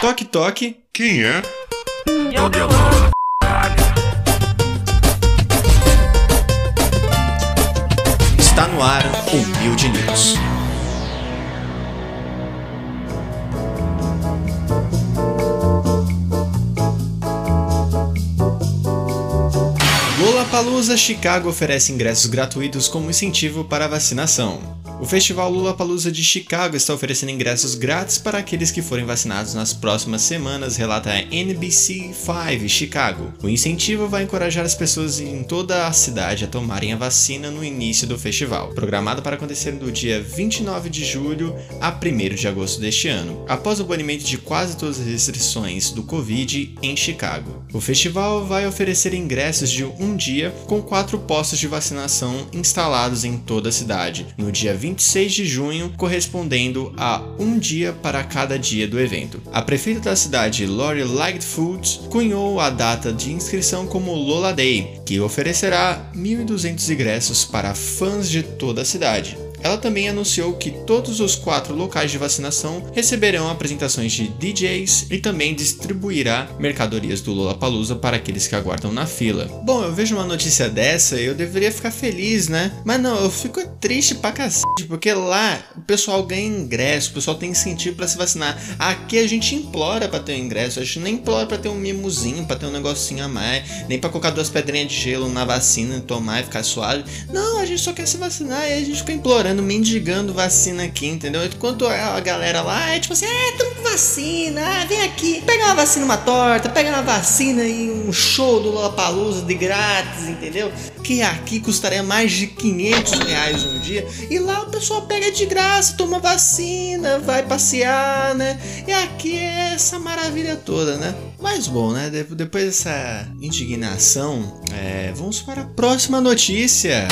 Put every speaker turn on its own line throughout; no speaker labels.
Toque, toque.
Quem é?
Está no ar o Build News. Lollapalooza Chicago oferece ingressos gratuitos como incentivo para a vacinação. O Festival Lollapalooza de Chicago está oferecendo ingressos grátis para aqueles que forem vacinados nas próximas semanas, relata a NBC5 Chicago. O incentivo vai encorajar as pessoas em toda a cidade a tomarem a vacina no início do festival, programado para acontecer do dia 29 de julho a 1 de agosto deste ano, após o banimento de quase todas as restrições do Covid em Chicago. O festival vai oferecer ingressos de um dia com quatro postos de vacinação instalados em toda a cidade, no dia 20 26 de junho, correspondendo a um dia para cada dia do evento. A prefeita da cidade, Lori Lightfoot, cunhou a data de inscrição como Lola Day, que oferecerá 1.200 ingressos para fãs de toda a cidade. Ela também anunciou que todos os quatro locais de vacinação receberão apresentações de DJs e também distribuirá mercadorias do Lollapalooza para aqueles que aguardam na fila. Bom, eu vejo uma notícia dessa e eu deveria ficar feliz, né? Mas não, eu fico triste pra cacete, porque lá o pessoal ganha ingresso, o pessoal tem incentivo para se vacinar. Aqui a gente implora para ter um ingresso, a gente nem implora para ter um mimozinho, para ter um negocinho a mais, nem para colocar duas pedrinhas de gelo na vacina e tomar e ficar suave. Não, a gente só quer se vacinar e a gente fica implorando implorando, mendigando vacina aqui, entendeu? Enquanto a galera lá é tipo assim, é, tamo com vacina, ah, vem aqui, pega uma vacina, uma torta, pega uma vacina e um show do Lollapalooza de grátis, entendeu? Que aqui custaria mais de 500 reais um dia, e lá o pessoal pega de graça, toma vacina, vai passear, né? E aqui é essa maravilha toda, né? Mas bom, né? Depois dessa indignação, é, vamos para a próxima notícia.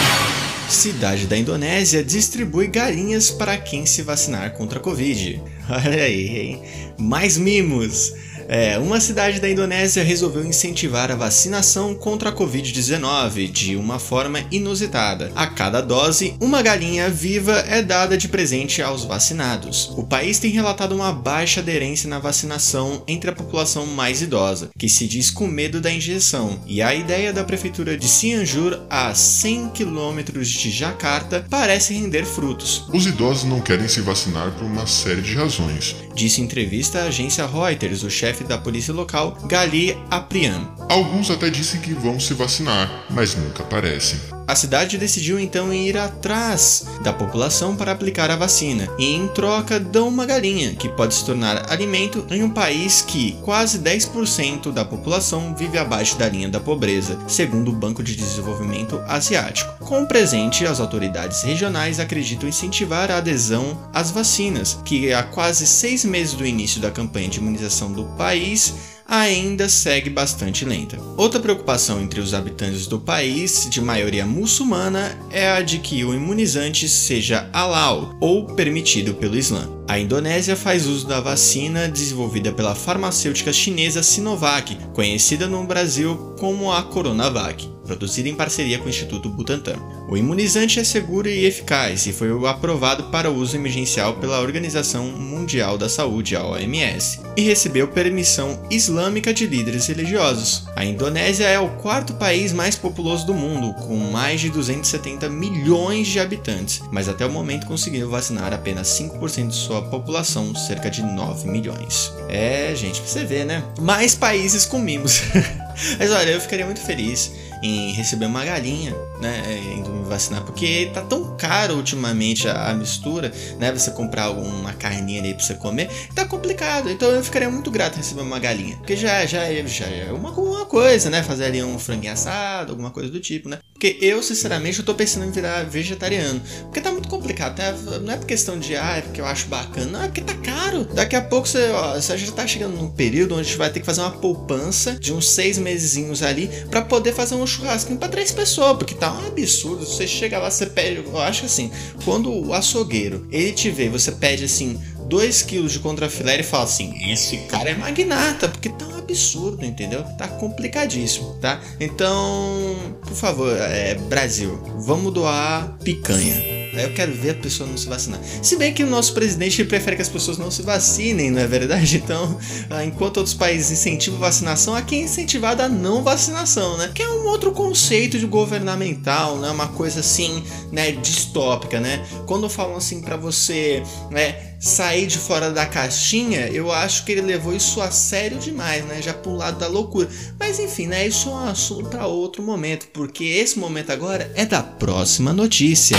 Cidade da Indonésia distribui galinhas para quem se vacinar contra a Covid. Olha aí, hein? Mais mimos! É, uma cidade da Indonésia resolveu incentivar a vacinação contra a Covid-19 de uma forma inusitada. A cada dose, uma galinha viva é dada de presente aos vacinados. O país tem relatado uma baixa aderência na vacinação entre a população mais idosa, que se diz com medo da injeção, e a ideia da prefeitura de Cianjur, a 100 quilômetros de Jakarta, parece render frutos.
Os idosos não querem se vacinar por uma série de razões,
disse em entrevista à agência Reuters o chefe chefe da polícia local, Gali Aprian.
Alguns até dizem que vão se vacinar, mas nunca aparecem.
A cidade decidiu então ir atrás da população para aplicar a vacina e, em troca, dão uma galinha, que pode se tornar alimento em um país que quase 10% da população vive abaixo da linha da pobreza, segundo o Banco de Desenvolvimento Asiático. Com o presente, as autoridades regionais acreditam incentivar a adesão às vacinas, que há quase seis meses do início da campanha de imunização do país ainda segue bastante lenta. Outra preocupação entre os habitantes do país, de maioria muçulmana, é a de que o imunizante seja halal ou permitido pelo Islã. A Indonésia faz uso da vacina desenvolvida pela farmacêutica chinesa Sinovac, conhecida no Brasil como a Coronavac produzida em parceria com o Instituto Butantan. O imunizante é seguro e eficaz e foi aprovado para uso emergencial pela Organização Mundial da Saúde, OMS, e recebeu permissão islâmica de líderes religiosos. A Indonésia é o quarto país mais populoso do mundo, com mais de 270 milhões de habitantes, mas até o momento conseguiu vacinar apenas 5% de sua população, cerca de 9 milhões. É, gente, pra você ver, né? Mais países com mimos. mas olha, eu ficaria muito feliz em receber uma galinha, né, indo me vacinar, porque tá tão caro ultimamente a, a, mistura, né, você comprar alguma carninha ali pra você comer, tá complicado, então eu ficaria muito grato em receber uma galinha, porque já, já, já é uma, uma coisa, né, fazer ali um franguinho assado, alguma coisa do tipo, né, porque eu, sinceramente, eu tô pensando em virar vegetariano, porque tá muito complicado, né? não é por questão de, ah, é porque eu acho bacana, não, é porque tá caro, daqui a pouco você, ó, você já tá chegando num período onde a gente vai ter que fazer uma poupança de uns seis mesezinhos ali para poder fazer um churrasquinho para três pessoas, porque tá um absurdo. Você chega lá, você pede. Eu acho assim, quando o açougueiro ele te vê, você pede assim. 2 quilos de contrafilé e fala assim: esse cara é magnata, porque tá um absurdo, entendeu? Tá complicadíssimo, tá? Então, por favor, é, Brasil, vamos doar picanha Eu quero ver a pessoa não se vacinar. Se bem que o nosso presidente prefere que as pessoas não se vacinem, não é verdade? Então, ah, enquanto outros países incentivam vacinação, aqui é incentivada a não vacinação, né? Que é um outro conceito de governamental, né? Uma coisa assim, né, distópica, né? Quando falam assim para você, né, sair de fora da caixinha, eu acho que ele levou isso a sério demais, né? Já pro lado da loucura. Mas enfim, né? Isso é um assunto para outro momento, porque esse momento agora é da próxima notícia.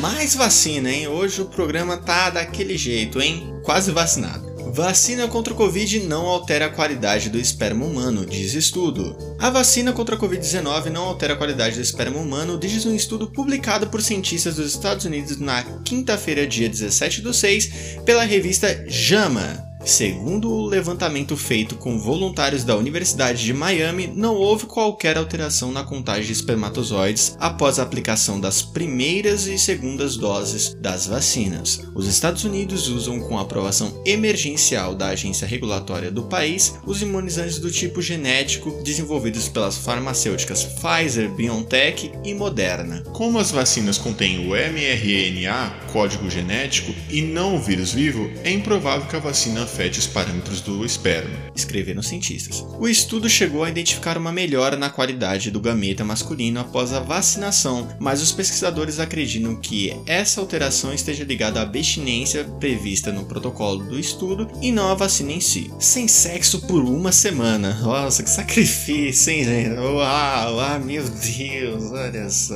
Mais vacina, hein? Hoje o programa tá daquele jeito, hein? Quase vacinado. Vacina contra o Covid não altera a qualidade do esperma humano, diz estudo. A vacina contra a Covid-19 não altera a qualidade do esperma humano, diz um estudo publicado por cientistas dos Estados Unidos na quinta-feira, dia 17 do 6, pela revista JAMA. Segundo o levantamento feito com voluntários da Universidade de Miami, não houve qualquer alteração na contagem de espermatozoides após a aplicação das primeiras e segundas doses das vacinas. Os Estados Unidos usam com aprovação emergencial da agência regulatória do país os imunizantes do tipo genético desenvolvidos pelas farmacêuticas Pfizer, BioNTech e Moderna.
Como as vacinas contêm o mRNA, código genético, e não o vírus vivo, é improvável que a vacina afete os parâmetros do esperma.
Escreveram cientistas. O estudo chegou a identificar uma melhora na qualidade do gameta masculino após a vacinação, mas os pesquisadores acreditam que essa alteração esteja ligada à abstinência prevista no protocolo do estudo e não à vacina em si. Sem sexo por uma semana. Nossa, que sacrifício, hein, gente? Uau, ah, meu Deus, olha só.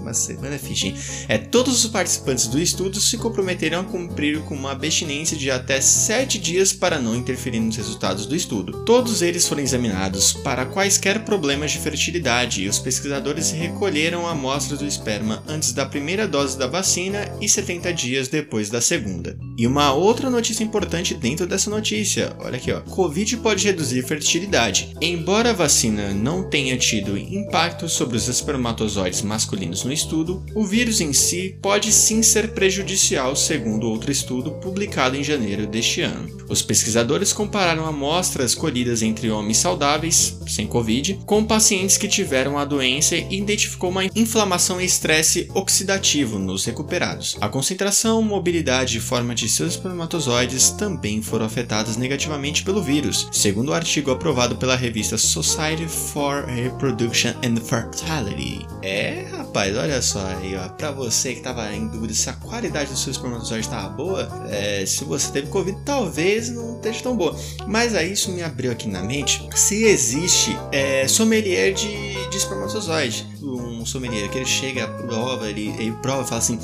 Uma semana é hein? É, todos os participantes do estudo se comprometeram a cumprir com uma abstinência de até 7 dias para não interferir nos resultados do estudo. Todos eles foram examinados para quaisquer problemas de fertilidade e os pesquisadores recolheram amostras do esperma antes da primeira dose da vacina e 70 dias depois da segunda. E uma outra notícia importante dentro dessa notícia, olha aqui ó, Covid pode reduzir fertilidade. Embora a vacina não tenha tido impacto sobre os espermatozoides masculinos no estudo, o vírus em si pode sim ser prejudicial segundo outro estudo publicado em janeiro deste ano. Os pesquisadores compararam amostras colhidas entre homens saudáveis, sem Covid, com pacientes que tiveram a doença e identificou uma inflamação e estresse oxidativo nos recuperados. A concentração, mobilidade e forma de seus espermatozoides também foram afetadas negativamente pelo vírus, segundo o artigo aprovado pela revista Society for Reproduction and Fertility. É, rapaz, olha só aí, ó, pra você que tava em dúvida se a qualidade do seu espermatozoide estava boa, é, se você teve Covid, talvez não esteja tão boa. Mas aí isso me abriu aqui na mente se existe é, sommelier de, de espermatozoide. Um sommelier que ele chega, prova, ele, ele prova e fala assim.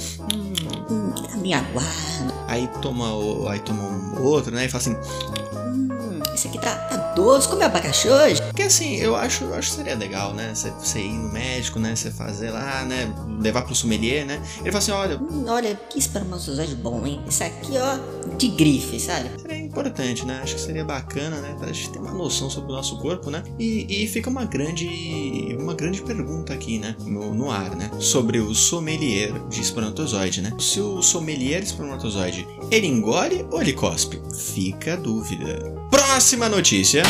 Hum,
me aguarda.
Aí toma, o, aí toma um outro, né? E fala assim.
Hum, esse aqui tá, tá doce, come abacaxi hoje?
Porque assim, eu acho, eu acho que seria legal, né? Você, você ir no médico, né? Você fazer lá, né? Levar pro sommelier, né? Ele fala assim, olha.
Hum, olha, que espermatozoide bom, hein? Esse aqui, ó, de grife, sabe?
Seria importante, né? Acho que seria bacana, né? Pra gente ter uma noção sobre o nosso corpo, né? E, e fica uma grande, uma grande pergunta aqui, né? No, no ar, né? Sobre o sommelier de espermatozoide, né? Se o sommelier de espermatozoide, ele engole ou ele cospe? Fica a dúvida. Próxima notícia.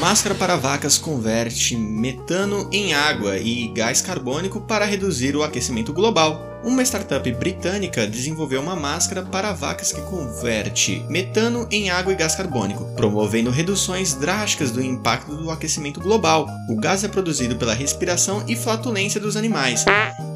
Máscara para vacas converte metano em água e gás carbônico para reduzir o aquecimento global. Uma startup britânica desenvolveu uma máscara para vacas que converte metano em água e gás carbônico, promovendo reduções drásticas do impacto do aquecimento global. O gás é produzido pela respiração e flatulência dos animais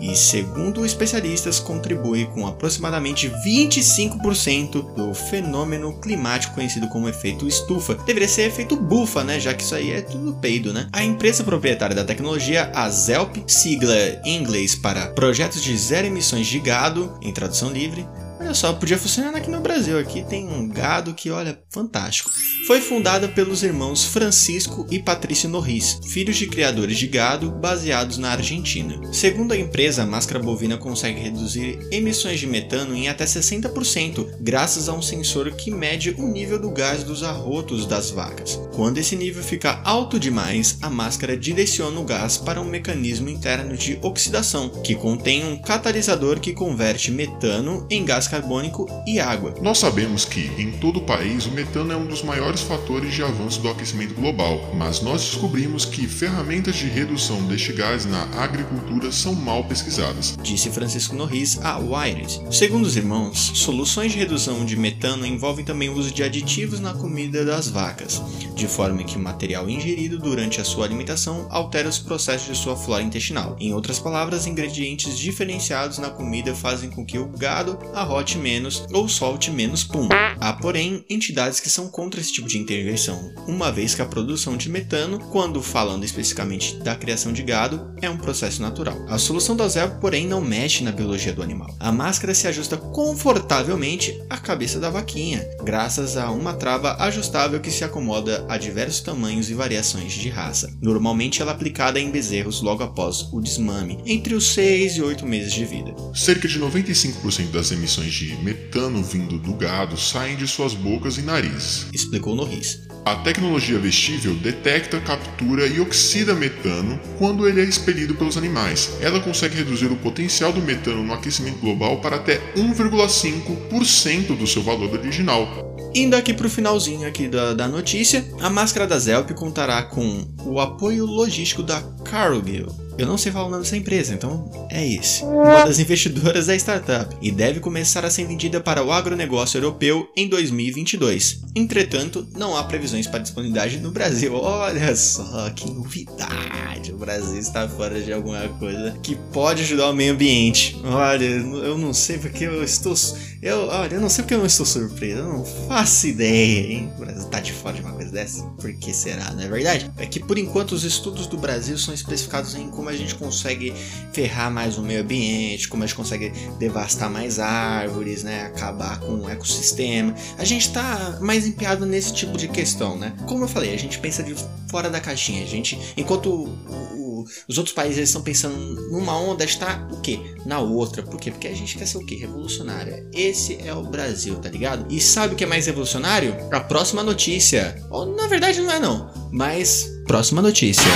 e, segundo especialistas, contribui com aproximadamente 25% do fenômeno climático conhecido como efeito estufa. Deveria ser efeito bufa, né? Já que isso aí é tudo peido, né? A empresa proprietária da tecnologia, a ZELP, sigla em inglês para Projetos de Zero emissões de gado, em tradução livre, Olha só, podia funcionar aqui no Brasil. Aqui tem um gado que, olha, fantástico. Foi fundada pelos irmãos Francisco e Patrício Norris, filhos de criadores de gado baseados na Argentina. Segundo a empresa, a máscara bovina consegue reduzir emissões de metano em até 60%, graças a um sensor que mede o nível do gás dos arrotos das vacas. Quando esse nível fica alto demais, a máscara direciona o gás para um mecanismo interno de oxidação, que contém um catalisador que converte metano em gás carbônico carbônico e água.
Nós sabemos que, em todo o país, o metano é um dos maiores fatores de avanço do aquecimento global, mas nós descobrimos que ferramentas de redução deste gás na agricultura são mal pesquisadas.
Disse Francisco Norris a Wired. Segundo os irmãos, soluções de redução de metano envolvem também o uso de aditivos na comida das vacas, de forma que o material ingerido durante a sua alimentação altera os processos de sua flora intestinal. Em outras palavras, ingredientes diferenciados na comida fazem com que o gado arrote menos ou solte menos pum. Há, porém, entidades que são contra esse tipo de intervenção, uma vez que a produção de metano, quando falando especificamente da criação de gado, é um processo natural. A solução da ZEP, porém, não mexe na biologia do animal. A máscara se ajusta confortavelmente à cabeça da vaquinha, graças a uma trava ajustável que se acomoda a diversos tamanhos e variações de raça. Normalmente ela é aplicada em bezerros logo após o desmame, entre os 6 e 8 meses de vida.
Cerca de 95% das emissões de metano vindo do gado saem de suas bocas e narizes,
explicou Norris.
A tecnologia vestível detecta, captura e oxida metano quando ele é expelido pelos animais. Ela consegue reduzir o potencial do metano no aquecimento global para até 1,5% do seu valor original.
Indo aqui para o finalzinho aqui da, da notícia, a máscara da Zelp contará com o apoio logístico da Cargill, eu não sei falar o nome dessa empresa, então é esse. Uma das investidoras da startup e deve começar a ser vendida para o agronegócio europeu em 2022. Entretanto, não há previsões para disponibilidade no Brasil. Olha só que novidade! O Brasil está fora de alguma coisa que pode ajudar o meio ambiente. Olha, eu não sei porque eu estou. Eu, olha, eu não sei porque eu não estou surpreso. Eu não faço ideia, hein? O Brasil está de fora de uma coisa dessa. Por que será, não é verdade? É que por enquanto os estudos do Brasil são especificados em como a gente consegue ferrar mais o meio ambiente, como a gente consegue devastar mais árvores, né, acabar com o ecossistema. A gente está mais empenhado nesse tipo de questão, né? Como eu falei, a gente pensa de fora da caixinha. A gente, enquanto os outros países estão pensando numa onda, está o quê? Na outra. Por quê? Porque a gente quer ser o quê? Revolucionário. Esse é o Brasil, tá ligado? E sabe o que é mais revolucionário? A próxima notícia. Ou na verdade não é não, mas próxima notícia.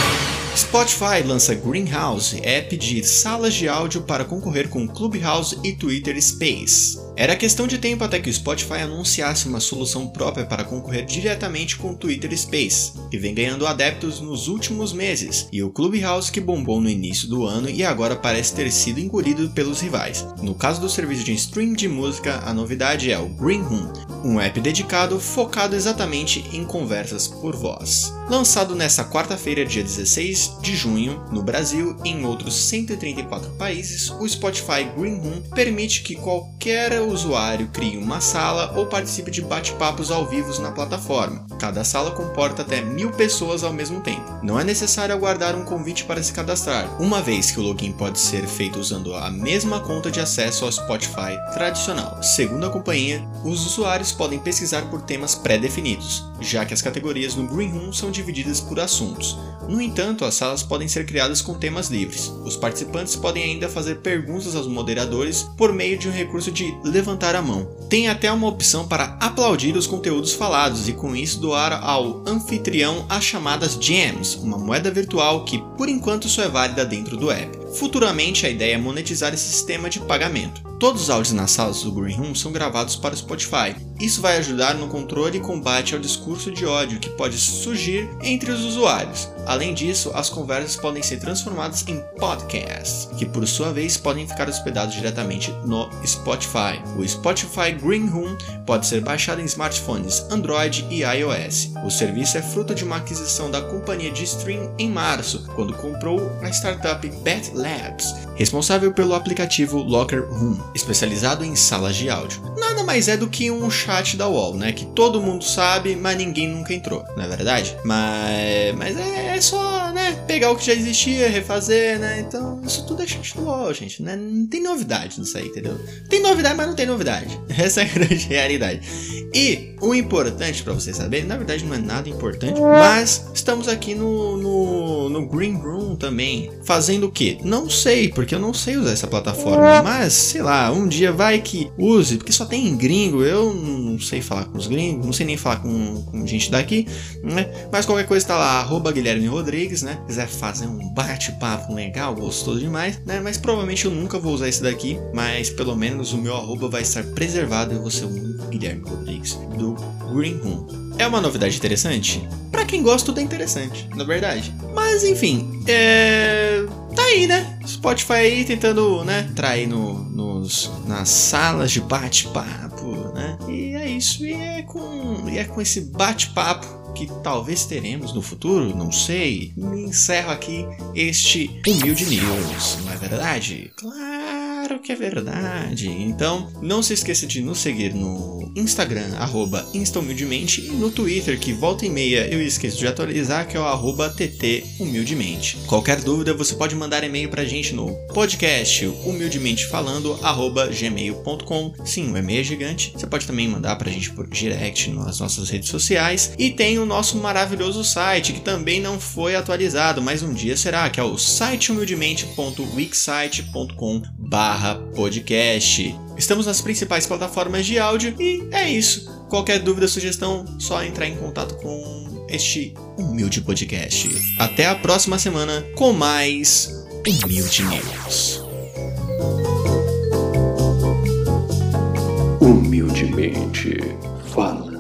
Spotify lança Greenhouse, app de salas de áudio para concorrer com Clubhouse e Twitter Space. Era questão de tempo até que o Spotify anunciasse uma solução própria para concorrer diretamente com o Twitter Space, que vem ganhando adeptos nos últimos meses, e o Clubhouse que bombou no início do ano e agora parece ter sido engolido pelos rivais. No caso do serviço de stream de música, a novidade é o Green Room, um app dedicado focado exatamente em conversas por voz. Lançado nesta quarta-feira, dia 16 de junho, no Brasil e em outros 134 países, o Spotify Green Room permite que qualquer usuário crie uma sala ou participe de bate-papos ao vivo na plataforma. Cada sala comporta até mil pessoas ao mesmo tempo. Não é necessário aguardar um convite para se cadastrar, uma vez que o login pode ser feito usando a mesma conta de acesso ao Spotify tradicional. Segundo a companhia, os usuários podem pesquisar por temas pré-definidos, já que as categorias no Green Room são divididas por assuntos. No entanto, as salas podem ser criadas com temas livres. Os participantes podem ainda fazer perguntas aos moderadores por meio de um recurso de levantar a mão. Tem até uma opção para aplaudir os conteúdos falados e com isso doar ao anfitrião as chamadas gems, uma moeda virtual que por enquanto só é válida dentro do app. Futuramente a ideia é monetizar esse sistema de pagamento. Todos os áudios nas salas do Green Room são gravados para o Spotify. Isso vai ajudar no controle e combate ao discurso de ódio que pode surgir entre os usuários. Além disso, as conversas podem ser transformadas em podcasts, que por sua vez podem ficar hospedados diretamente no Spotify. O Spotify Green Room pode ser baixado em smartphones Android e iOS. O serviço é fruto de uma aquisição da companhia de stream em março, quando comprou a startup Bet Labs, responsável pelo aplicativo Locker Room especializado em salas de áudio. Nada mais é do que um chat da UOL, né? Que todo mundo sabe, mas ninguém nunca entrou, não é verdade? Mas, mas é, é só, né? Pegar o que já existia, refazer, né? Então, isso tudo é chat da UOL, gente. Né? Não tem novidade nisso aí, entendeu? Tem novidade, mas não tem novidade. Essa é a grande realidade. E o importante para você saber, na verdade não é nada importante, mas estamos aqui no, no, no Green Room também. Fazendo o quê? Não sei, porque eu não sei usar essa plataforma, mas sei lá um dia vai que use, porque só tem em gringo, eu não sei falar com os gringos, não sei nem falar com, com gente daqui, né? Mas qualquer coisa tá lá, arroba Guilherme Rodrigues, né? Quiser fazer um bate-papo legal, gostoso demais, né? Mas provavelmente eu nunca vou usar esse daqui, mas pelo menos o meu arroba vai estar preservado e eu vou ser o Guilherme Rodrigues do Green Room. É uma novidade interessante? Para quem gosta, tudo é interessante, na verdade. Mas enfim, é. Tá aí, né? Spotify aí tentando, né? Trair no, nos, nas salas de bate-papo, né? E é isso. E é com, e é com esse bate-papo que talvez teremos no futuro, não sei. Encerro aqui este Humilde News, não é verdade? Claro Claro que é verdade. Então, não se esqueça de nos seguir no Instagram, arroba instahumildemente, e no Twitter, que volta e meia eu esqueço de atualizar, que é o arroba tthumildemente. Qualquer dúvida, você pode mandar e-mail pra gente no podcast humildementefalando, arroba gmail.com. Sim, o e-mail é gigante. Você pode também mandar pra gente por direct nas nossas redes sociais. E tem o nosso maravilhoso site, que também não foi atualizado, mas um dia será, que é o sitehumildemente.wixsite.com barra podcast. Estamos nas principais plataformas de áudio e é isso. Qualquer dúvida, sugestão, só entrar em contato com este humilde podcast. Até a próxima semana com mais Humilde News.
Humildemente fala.